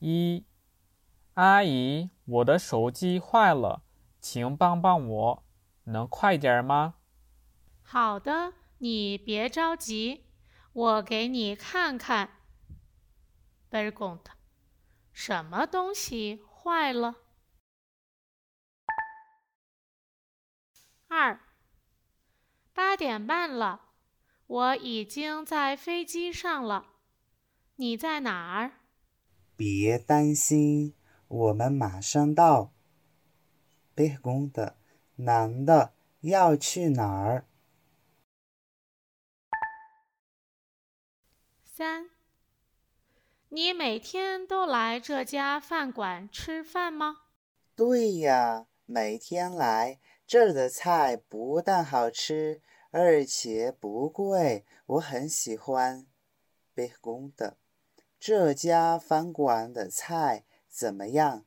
一，阿姨，我的手机坏了，请帮帮我，能快点吗？好的，你别着急，我给你看看。Bergont，什么东西坏了？二，八点半了，我已经在飞机上了，你在哪儿？别担心，我们马上到。Pergunta：男的要去哪儿？三，你每天都来这家饭馆吃饭吗？对呀，每天来。这儿的菜不但好吃，而且不贵，我很喜欢。Pergunta。这家饭馆的菜怎么样？